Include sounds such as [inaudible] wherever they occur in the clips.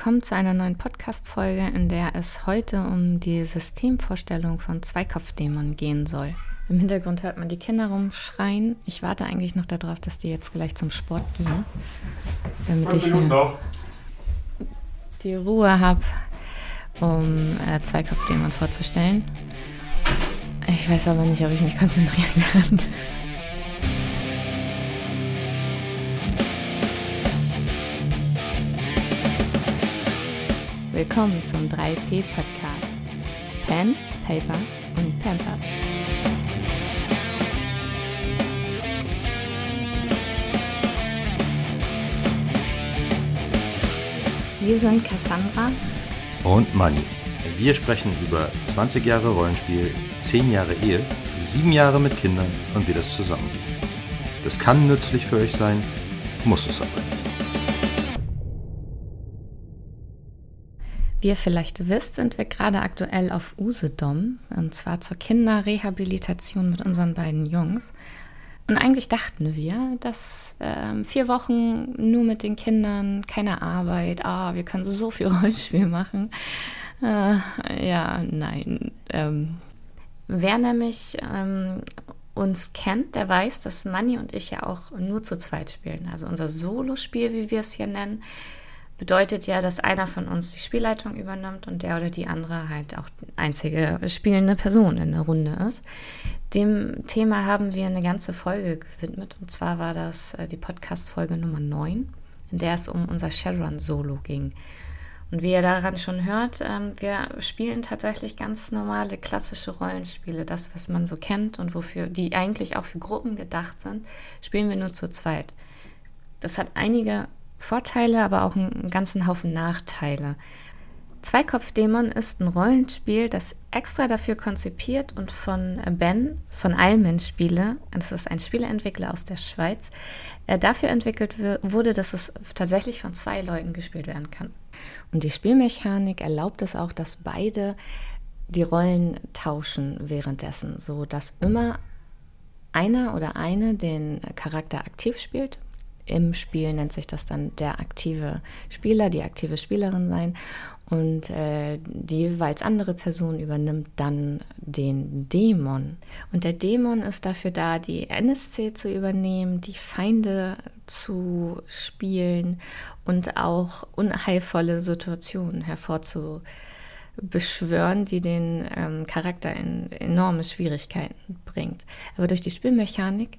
willkommen zu einer neuen Podcast-Folge, in der es heute um die Systemvorstellung von Zweikopfdämonen gehen soll. Im Hintergrund hört man die Kinder rumschreien. Ich warte eigentlich noch darauf, dass die jetzt gleich zum Sport gehen, damit ich hier die Ruhe habe, um äh, Zweikopfdämon vorzustellen. Ich weiß aber nicht, ob ich mich konzentrieren kann. Willkommen zum 3P Podcast. Pen, Paper und Pampers. Wir sind Cassandra und Manni. Wir sprechen über 20 Jahre Rollenspiel, 10 Jahre Ehe, 7 Jahre mit Kindern und wie das zusammengeht. Das kann nützlich für euch sein, muss es aber nicht. Wie ihr vielleicht wisst, sind wir gerade aktuell auf Usedom, und zwar zur Kinderrehabilitation mit unseren beiden Jungs. Und eigentlich dachten wir, dass äh, vier Wochen nur mit den Kindern, keine Arbeit, ah, wir können so viel [laughs] Rollenspiel machen. Äh, ja, nein. Ähm, wer nämlich ähm, uns kennt, der weiß, dass Manni und ich ja auch nur zu zweit spielen. Also unser Solo-Spiel, wie wir es hier nennen, bedeutet ja, dass einer von uns die Spielleitung übernimmt und der oder die andere halt auch die einzige spielende Person in der Runde ist. Dem Thema haben wir eine ganze Folge gewidmet und zwar war das äh, die Podcast-Folge Nummer 9, in der es um unser Shadowrun-Solo ging. Und wie ihr daran schon hört, ähm, wir spielen tatsächlich ganz normale klassische Rollenspiele. Das, was man so kennt und wofür, die eigentlich auch für Gruppen gedacht sind, spielen wir nur zu zweit. Das hat einige Vorteile, aber auch einen ganzen Haufen Nachteile. Zweikopfdämon ist ein Rollenspiel, das extra dafür konzipiert und von Ben von Almen Spiele, das ist ein Spieleentwickler aus der Schweiz, äh, dafür entwickelt wurde, dass es tatsächlich von zwei Leuten gespielt werden kann. Und die Spielmechanik erlaubt es auch, dass beide die Rollen tauschen währenddessen, so dass immer einer oder eine den Charakter aktiv spielt im Spiel nennt sich das dann der aktive Spieler, die aktive Spielerin sein. Und äh, die jeweils andere Person übernimmt dann den Dämon. Und der Dämon ist dafür da, die NSC zu übernehmen, die Feinde zu spielen und auch unheilvolle Situationen hervorzubeschwören, die den ähm, Charakter in enorme Schwierigkeiten bringt. Aber durch die Spielmechanik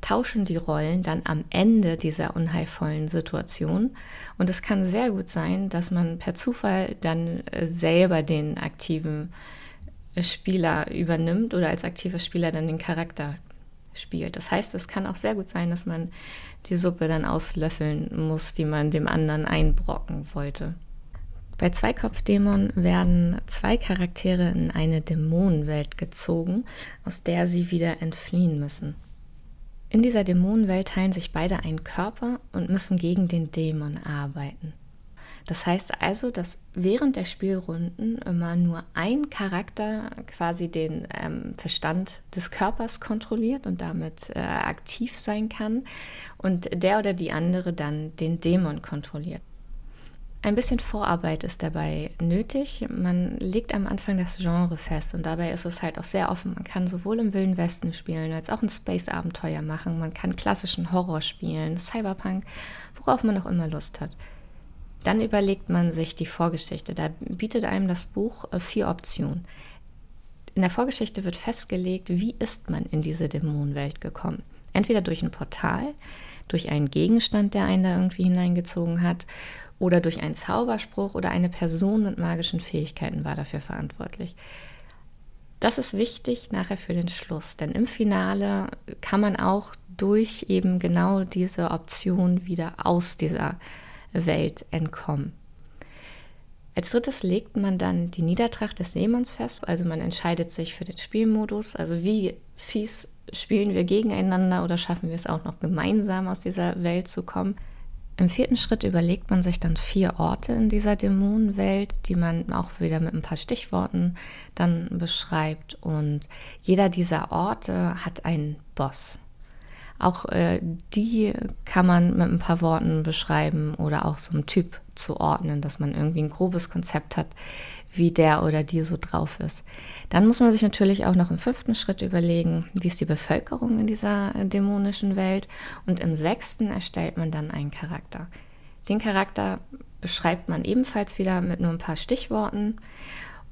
tauschen die Rollen dann am Ende dieser unheilvollen Situation. Und es kann sehr gut sein, dass man per Zufall dann äh, selber den aktiven Spieler übernimmt oder als aktiver Spieler dann den Charakter spielt. Das heißt, es kann auch sehr gut sein, dass man die Suppe dann auslöffeln muss, die man dem anderen einbrocken wollte. Bei Zweikopfdämon werden zwei Charaktere in eine Dämonenwelt gezogen, aus der sie wieder entfliehen müssen. In dieser Dämonenwelt teilen sich beide einen Körper und müssen gegen den Dämon arbeiten. Das heißt also, dass während der Spielrunden immer nur ein Charakter quasi den ähm, Verstand des Körpers kontrolliert und damit äh, aktiv sein kann und der oder die andere dann den Dämon kontrolliert. Ein bisschen Vorarbeit ist dabei nötig. Man legt am Anfang das Genre fest und dabei ist es halt auch sehr offen. Man kann sowohl im Wilden Westen spielen als auch ein Space-Abenteuer machen. Man kann klassischen Horror spielen, Cyberpunk, worauf man auch immer Lust hat. Dann überlegt man sich die Vorgeschichte. Da bietet einem das Buch äh, vier Optionen. In der Vorgeschichte wird festgelegt, wie ist man in diese Dämonenwelt gekommen. Entweder durch ein Portal, durch einen Gegenstand, der einen da irgendwie hineingezogen hat, oder durch einen Zauberspruch oder eine Person mit magischen Fähigkeiten war dafür verantwortlich. Das ist wichtig nachher für den Schluss, denn im Finale kann man auch durch eben genau diese Option wieder aus dieser Welt entkommen. Als drittes legt man dann die Niedertracht des Seemanns fest, also man entscheidet sich für den Spielmodus, also wie fies spielen wir gegeneinander oder schaffen wir es auch noch gemeinsam aus dieser Welt zu kommen. Im vierten Schritt überlegt man sich dann vier Orte in dieser Dämonenwelt, die man auch wieder mit ein paar Stichworten dann beschreibt. Und jeder dieser Orte hat einen Boss. Auch äh, die kann man mit ein paar Worten beschreiben oder auch so einem Typ zuordnen, dass man irgendwie ein grobes Konzept hat, wie der oder die so drauf ist. Dann muss man sich natürlich auch noch im fünften Schritt überlegen, wie ist die Bevölkerung in dieser äh, dämonischen Welt. Und im sechsten erstellt man dann einen Charakter. Den Charakter beschreibt man ebenfalls wieder mit nur ein paar Stichworten.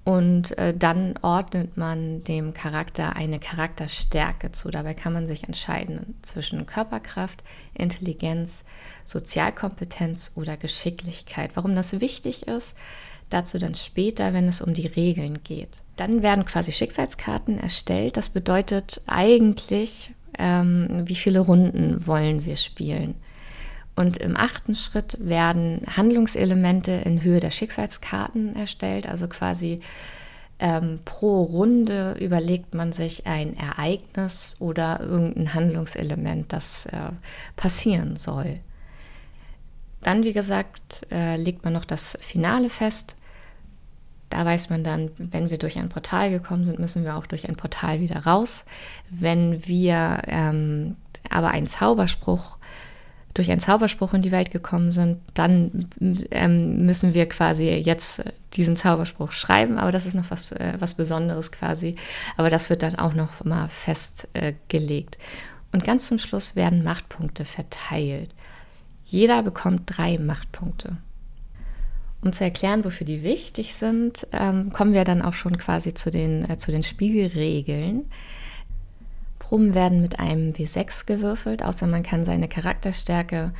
Und äh, dann ordnet man dem Charakter eine Charakterstärke zu. Dabei kann man sich entscheiden zwischen Körperkraft, Intelligenz, Sozialkompetenz oder Geschicklichkeit. Warum das wichtig ist, Dazu dann später, wenn es um die Regeln geht. Dann werden quasi Schicksalskarten erstellt. Das bedeutet eigentlich, ähm, wie viele Runden wollen wir spielen. Und im achten Schritt werden Handlungselemente in Höhe der Schicksalskarten erstellt. Also quasi ähm, pro Runde überlegt man sich ein Ereignis oder irgendein Handlungselement, das äh, passieren soll. Dann, wie gesagt, äh, legt man noch das Finale fest. Da weiß man dann, wenn wir durch ein Portal gekommen sind, müssen wir auch durch ein Portal wieder raus. Wenn wir ähm, aber einen Zauberspruch durch einen Zauberspruch in die Welt gekommen sind, dann ähm, müssen wir quasi jetzt diesen Zauberspruch schreiben. Aber das ist noch was, äh, was Besonderes quasi. Aber das wird dann auch noch mal festgelegt. Äh, Und ganz zum Schluss werden Machtpunkte verteilt. Jeder bekommt drei Machtpunkte. Um zu erklären, wofür die wichtig sind, ähm, kommen wir dann auch schon quasi zu den, äh, zu den Spielregeln. Proben werden mit einem W6 gewürfelt, außer man kann seine Charakterstärke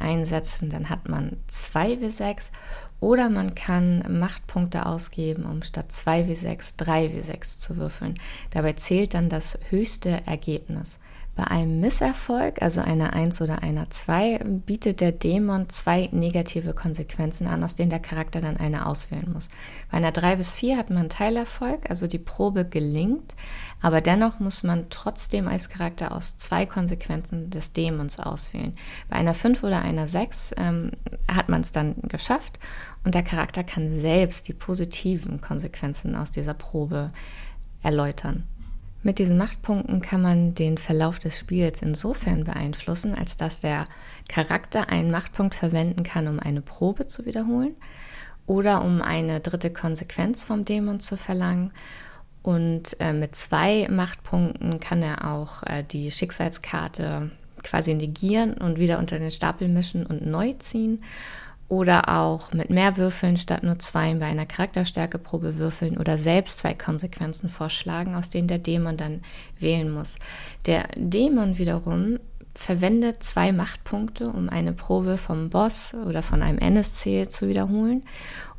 einsetzen, dann hat man zwei W6 oder man kann Machtpunkte ausgeben, um statt 2 W6 3 W6 zu würfeln. Dabei zählt dann das höchste Ergebnis. Bei einem Misserfolg, also einer 1 oder einer 2, bietet der Dämon zwei negative Konsequenzen an, aus denen der Charakter dann eine auswählen muss. Bei einer 3 bis 4 hat man Teilerfolg, also die Probe gelingt, aber dennoch muss man trotzdem als Charakter aus zwei Konsequenzen des Dämons auswählen. Bei einer 5 oder einer 6 ähm, hat man es dann geschafft und der Charakter kann selbst die positiven Konsequenzen aus dieser Probe erläutern. Mit diesen Machtpunkten kann man den Verlauf des Spiels insofern beeinflussen, als dass der Charakter einen Machtpunkt verwenden kann, um eine Probe zu wiederholen oder um eine dritte Konsequenz vom Dämon zu verlangen. Und äh, mit zwei Machtpunkten kann er auch äh, die Schicksalskarte quasi negieren und wieder unter den Stapel mischen und neu ziehen oder auch mit mehr Würfeln statt nur zwei bei einer Charakterstärkeprobe würfeln oder selbst zwei Konsequenzen vorschlagen, aus denen der Dämon dann wählen muss. Der Dämon wiederum verwendet zwei Machtpunkte, um eine Probe vom Boss oder von einem NSC zu wiederholen,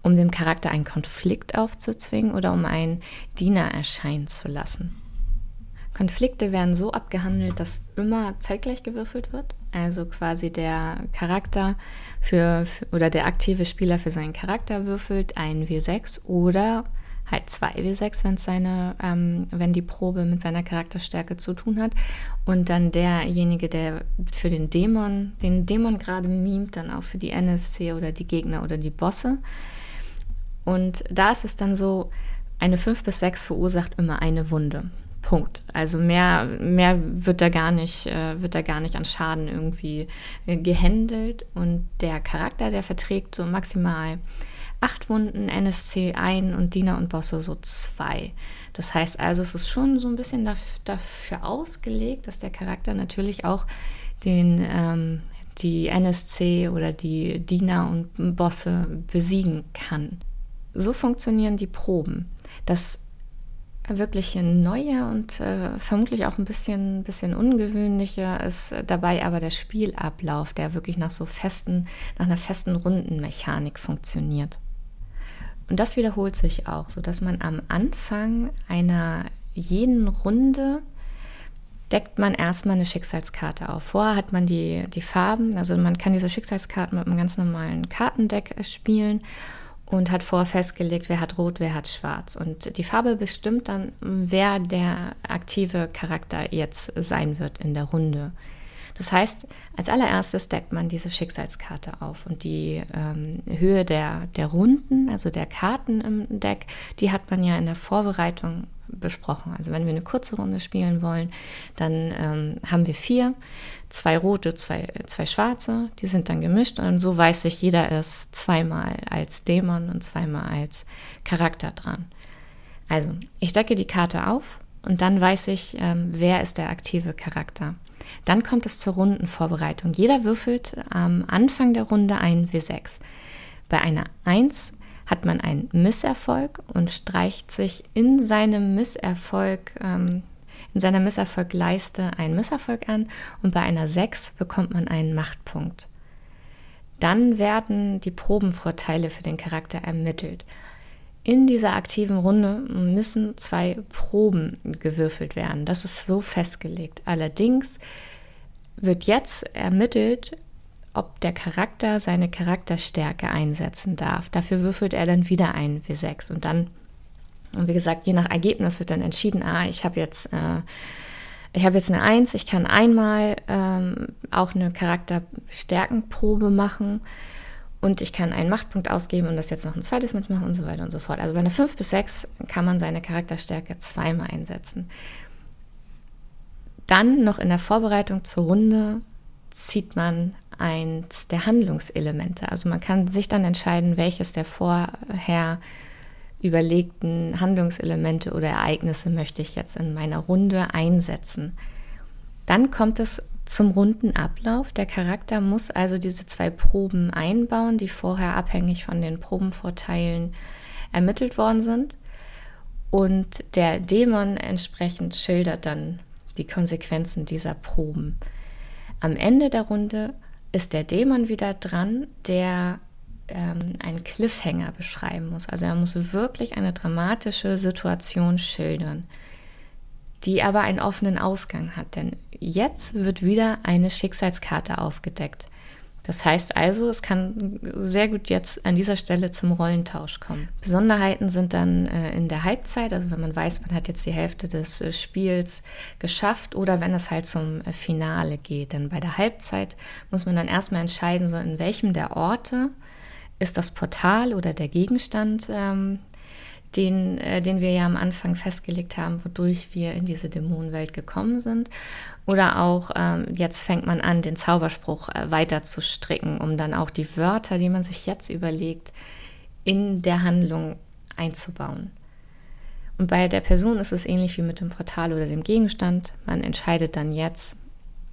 um dem Charakter einen Konflikt aufzuzwingen oder um einen Diener erscheinen zu lassen. Konflikte werden so abgehandelt, dass immer zeitgleich gewürfelt wird. Also quasi der Charakter für, oder der aktive Spieler für seinen Charakter würfelt ein W6 oder halt zwei W6, wenn seine, ähm, wenn die Probe mit seiner Charakterstärke zu tun hat. Und dann derjenige, der für den Dämon, den Dämon gerade mimt, dann auch für die NSC oder die Gegner oder die Bosse. Und da ist es dann so, eine 5 bis 6 verursacht immer eine Wunde. Punkt. Also mehr, mehr wird da gar nicht, äh, wird da gar nicht an Schaden irgendwie äh, gehandelt. Und der Charakter, der verträgt so maximal acht Wunden, NSC ein und Diener und Bosse so zwei. Das heißt also, es ist schon so ein bisschen dafür ausgelegt, dass der Charakter natürlich auch den, ähm, die NSC oder die Diener und Bosse besiegen kann. So funktionieren die Proben. Das wirklich neue und äh, vermutlich auch ein bisschen, bisschen ungewöhnlicher ist dabei aber der Spielablauf, der wirklich nach so festen, nach einer festen Rundenmechanik funktioniert. Und das wiederholt sich auch, so dass man am Anfang einer jeden Runde deckt man erstmal eine Schicksalskarte auf. Vorher hat man die, die Farben, also man kann diese Schicksalskarten mit einem ganz normalen Kartendeck spielen und hat vorher festgelegt, wer hat rot, wer hat schwarz. Und die Farbe bestimmt dann, wer der aktive Charakter jetzt sein wird in der Runde. Das heißt, als allererstes deckt man diese Schicksalskarte auf und die ähm, Höhe der, der Runden, also der Karten im Deck, die hat man ja in der Vorbereitung besprochen. Also wenn wir eine kurze Runde spielen wollen, dann ähm, haben wir vier, zwei rote, zwei, zwei schwarze, die sind dann gemischt und so weiß sich jeder es zweimal als Dämon und zweimal als Charakter dran. Also ich decke die Karte auf und dann weiß ich, ähm, wer ist der aktive Charakter. Dann kommt es zur Rundenvorbereitung. Jeder würfelt am Anfang der Runde ein W6. Bei einer 1 hat man einen Misserfolg und streicht sich in seinem Misserfolg, ähm, in seiner Misserfolgleiste einen Misserfolg an und bei einer 6 bekommt man einen Machtpunkt. Dann werden die Probenvorteile für den Charakter ermittelt. In dieser aktiven Runde müssen zwei Proben gewürfelt werden. Das ist so festgelegt. Allerdings wird jetzt ermittelt, ob der Charakter seine Charakterstärke einsetzen darf. Dafür würfelt er dann wieder ein W6 und dann, und wie gesagt, je nach Ergebnis wird dann entschieden, ah, ich habe jetzt, äh, ich jetzt eine Eins, ich kann einmal ähm, auch eine Charakterstärkenprobe machen und ich kann einen Machtpunkt ausgeben und das jetzt noch ein zweites Mal machen und so weiter und so fort. Also bei einer 5 bis 6 kann man seine Charakterstärke zweimal einsetzen. Dann noch in der Vorbereitung zur Runde zieht man eins der Handlungselemente. Also man kann sich dann entscheiden, welches der vorher überlegten Handlungselemente oder Ereignisse möchte ich jetzt in meiner Runde einsetzen. Dann kommt es zum runden Ablauf. Der Charakter muss also diese zwei Proben einbauen, die vorher abhängig von den Probenvorteilen ermittelt worden sind. Und der Dämon entsprechend schildert dann die Konsequenzen dieser Proben. Am Ende der Runde ist der Dämon wieder dran, der ähm, einen Cliffhanger beschreiben muss. Also er muss wirklich eine dramatische Situation schildern, die aber einen offenen Ausgang hat. Denn jetzt wird wieder eine Schicksalskarte aufgedeckt. Das heißt also, es kann sehr gut jetzt an dieser Stelle zum Rollentausch kommen. Besonderheiten sind dann äh, in der Halbzeit, also wenn man weiß, man hat jetzt die Hälfte des äh, Spiels geschafft oder wenn es halt zum äh, Finale geht. Denn bei der Halbzeit muss man dann erstmal entscheiden, so in welchem der Orte ist das Portal oder der Gegenstand ähm, den, äh, den wir ja am Anfang festgelegt haben, wodurch wir in diese Dämonenwelt gekommen sind. Oder auch ähm, jetzt fängt man an, den Zauberspruch äh, weiter zu stricken, um dann auch die Wörter, die man sich jetzt überlegt, in der Handlung einzubauen. Und bei der Person ist es ähnlich wie mit dem Portal oder dem Gegenstand. Man entscheidet dann jetzt,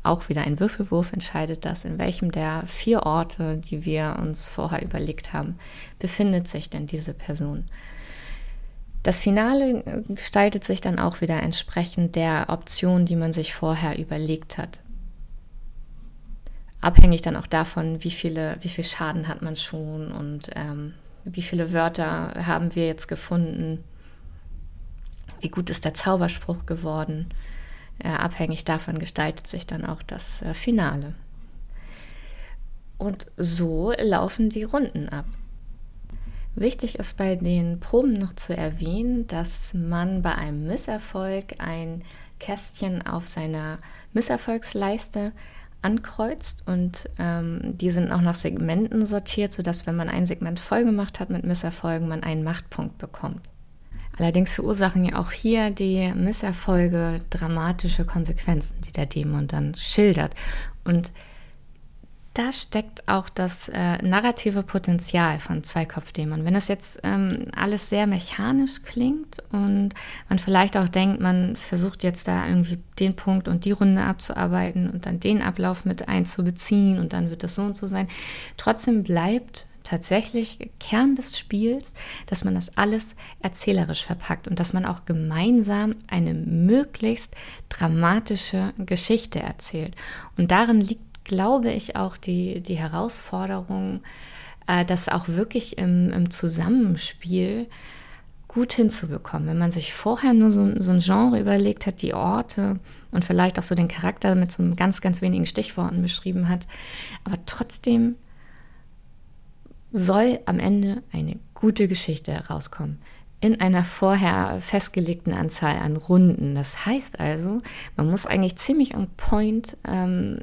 auch wieder ein Würfelwurf entscheidet das, in welchem der vier Orte, die wir uns vorher überlegt haben, befindet sich denn diese Person. Das Finale gestaltet sich dann auch wieder entsprechend der Option, die man sich vorher überlegt hat. Abhängig dann auch davon, wie, viele, wie viel Schaden hat man schon und ähm, wie viele Wörter haben wir jetzt gefunden, wie gut ist der Zauberspruch geworden. Äh, abhängig davon gestaltet sich dann auch das äh, Finale. Und so laufen die Runden ab. Wichtig ist bei den Proben noch zu erwähnen, dass man bei einem Misserfolg ein Kästchen auf seiner Misserfolgsleiste ankreuzt und ähm, die sind auch nach Segmenten sortiert, sodass wenn man ein Segment voll gemacht hat mit Misserfolgen, man einen Machtpunkt bekommt. Allerdings verursachen ja auch hier die Misserfolge dramatische Konsequenzen, die der Dämon dann schildert. Und da steckt auch das äh, narrative Potenzial von Zweikopfdämon. Wenn das jetzt ähm, alles sehr mechanisch klingt und man vielleicht auch denkt, man versucht jetzt da irgendwie den Punkt und die Runde abzuarbeiten und dann den Ablauf mit einzubeziehen und dann wird das so und so sein, trotzdem bleibt tatsächlich Kern des Spiels, dass man das alles erzählerisch verpackt und dass man auch gemeinsam eine möglichst dramatische Geschichte erzählt. Und darin liegt glaube ich, auch die, die Herausforderung, äh, das auch wirklich im, im Zusammenspiel gut hinzubekommen. Wenn man sich vorher nur so, so, ein Genre überlegt hat, die Orte und vielleicht auch so den Charakter mit so ganz, ganz wenigen Stichworten beschrieben hat, aber trotzdem soll am Ende eine gute Geschichte herauskommen. In einer vorher festgelegten Anzahl an Runden. Das heißt also, man muss eigentlich ziemlich on point ähm,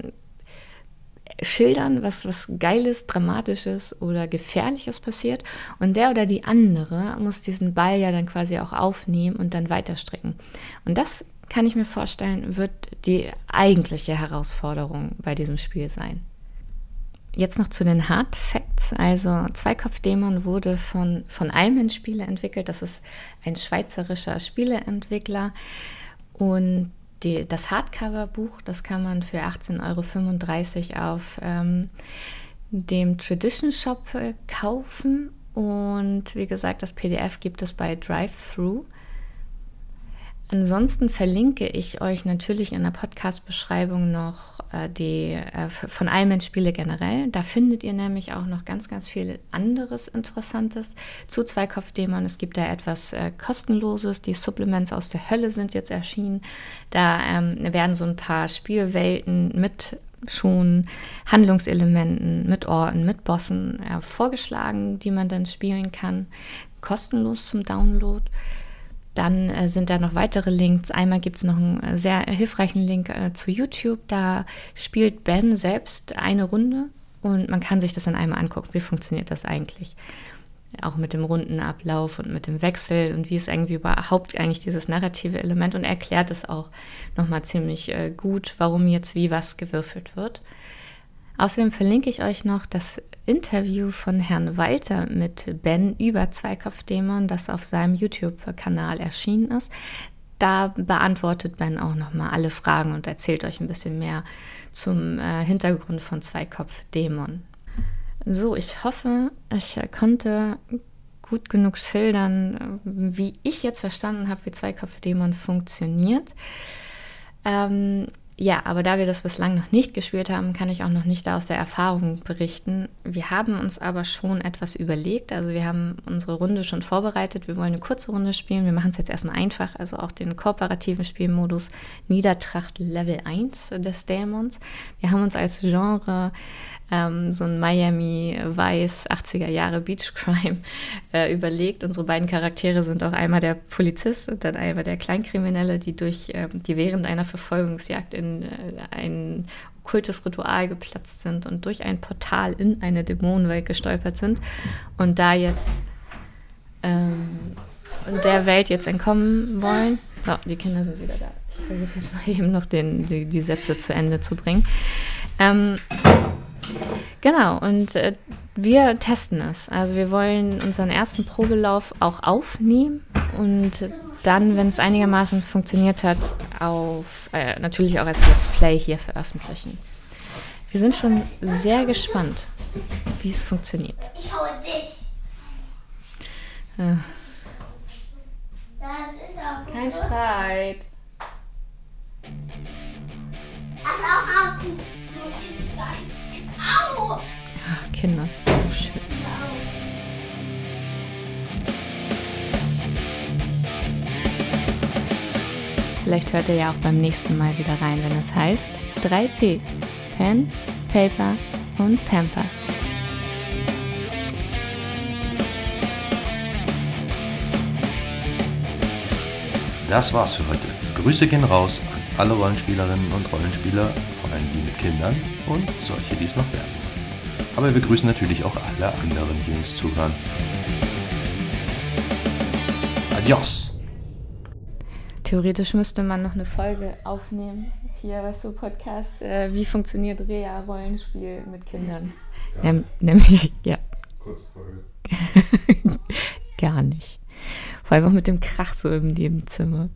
schildern, was, was Geiles, Dramatisches oder Gefährliches passiert. Und der oder die andere muss diesen Ball ja dann quasi auch aufnehmen und dann weiterstricken. Und das kann ich mir vorstellen, wird die eigentliche Herausforderung bei diesem Spiel sein. Jetzt noch zu den Hard Facts. Also Zweikopfdämon wurde von, von Almen Spiele entwickelt. Das ist ein schweizerischer Spieleentwickler. Und die, das Hardcover-Buch, das kann man für 18,35 Euro auf ähm, dem Tradition Shop äh, kaufen. Und wie gesagt, das PDF gibt es bei Drive-Thru. Ansonsten verlinke ich euch natürlich in der Podcast-Beschreibung noch äh, die äh, von Almen Spiele generell. Da findet ihr nämlich auch noch ganz, ganz viel anderes Interessantes zu Zweikopfdämon. Es gibt da etwas äh, kostenloses. Die Supplements aus der Hölle sind jetzt erschienen. Da ähm, werden so ein paar Spielwelten mit schon Handlungselementen, mit Orten, mit Bossen äh, vorgeschlagen, die man dann spielen kann. Kostenlos zum Download. Dann äh, sind da noch weitere Links. Einmal gibt es noch einen äh, sehr hilfreichen Link äh, zu YouTube. Da spielt Ben selbst eine Runde und man kann sich das dann einmal angucken. Wie funktioniert das eigentlich? Auch mit dem Rundenablauf und mit dem Wechsel und wie ist irgendwie überhaupt eigentlich dieses narrative Element und erklärt es auch nochmal ziemlich äh, gut, warum jetzt wie was gewürfelt wird. Außerdem verlinke ich euch noch das Interview von Herrn Walter mit Ben über Zweikopfdämon, das auf seinem YouTube-Kanal erschienen ist. Da beantwortet Ben auch nochmal alle Fragen und erzählt euch ein bisschen mehr zum äh, Hintergrund von Zweikopfdämon. So, ich hoffe, ich konnte gut genug schildern, wie ich jetzt verstanden habe, wie Zweikopfdämon funktioniert. Ähm, ja, aber da wir das bislang noch nicht gespielt haben, kann ich auch noch nicht aus der Erfahrung berichten. Wir haben uns aber schon etwas überlegt. Also wir haben unsere Runde schon vorbereitet. Wir wollen eine kurze Runde spielen. Wir machen es jetzt erstmal einfach. Also auch den kooperativen Spielmodus Niedertracht Level 1 des Dämons. Wir haben uns als Genre ähm, so ein Miami Weiß 80er Jahre Beach Crime [laughs] äh, überlegt. Unsere beiden Charaktere sind auch einmal der Polizist und dann einmal der Kleinkriminelle, die durch äh, die während einer Verfolgungsjagd in äh, ein okkultes Ritual geplatzt sind und durch ein Portal in eine Dämonenwelt gestolpert sind und da jetzt ähm, der Welt jetzt entkommen wollen. So, die Kinder sind wieder da. Ich versuche jetzt mal [laughs] eben noch den, die, die Sätze zu Ende zu bringen. Ähm, Genau, und äh, wir testen es. Also wir wollen unseren ersten Probelauf auch aufnehmen und dann, wenn es einigermaßen funktioniert hat, auf äh, natürlich auch als Let's Play hier veröffentlichen. Wir sind schon sehr gespannt, wie es funktioniert. Ich haue dich. Äh. Kein Streit. Ach, auch, auch. Au! Kinder, so schön. Vielleicht hört ihr ja auch beim nächsten Mal wieder rein, wenn es heißt 3P. Pen, Paper und Pamper. Das war's für heute. Grüße gehen raus an alle Rollenspielerinnen und Rollenspieler, vor allem die mit Kindern und solche, die es noch werden. Aber wir grüßen natürlich auch alle anderen, die uns zuhören. Adios! Theoretisch müsste man noch eine Folge aufnehmen. Hier, weißt du, Podcast, äh, wie funktioniert Rea-Rollenspiel mit Kindern? Ja. Nem nämlich, ja. Kurzfolge. [laughs] Gar nicht. Vor allem auch mit dem Krach so im Nebenzimmer.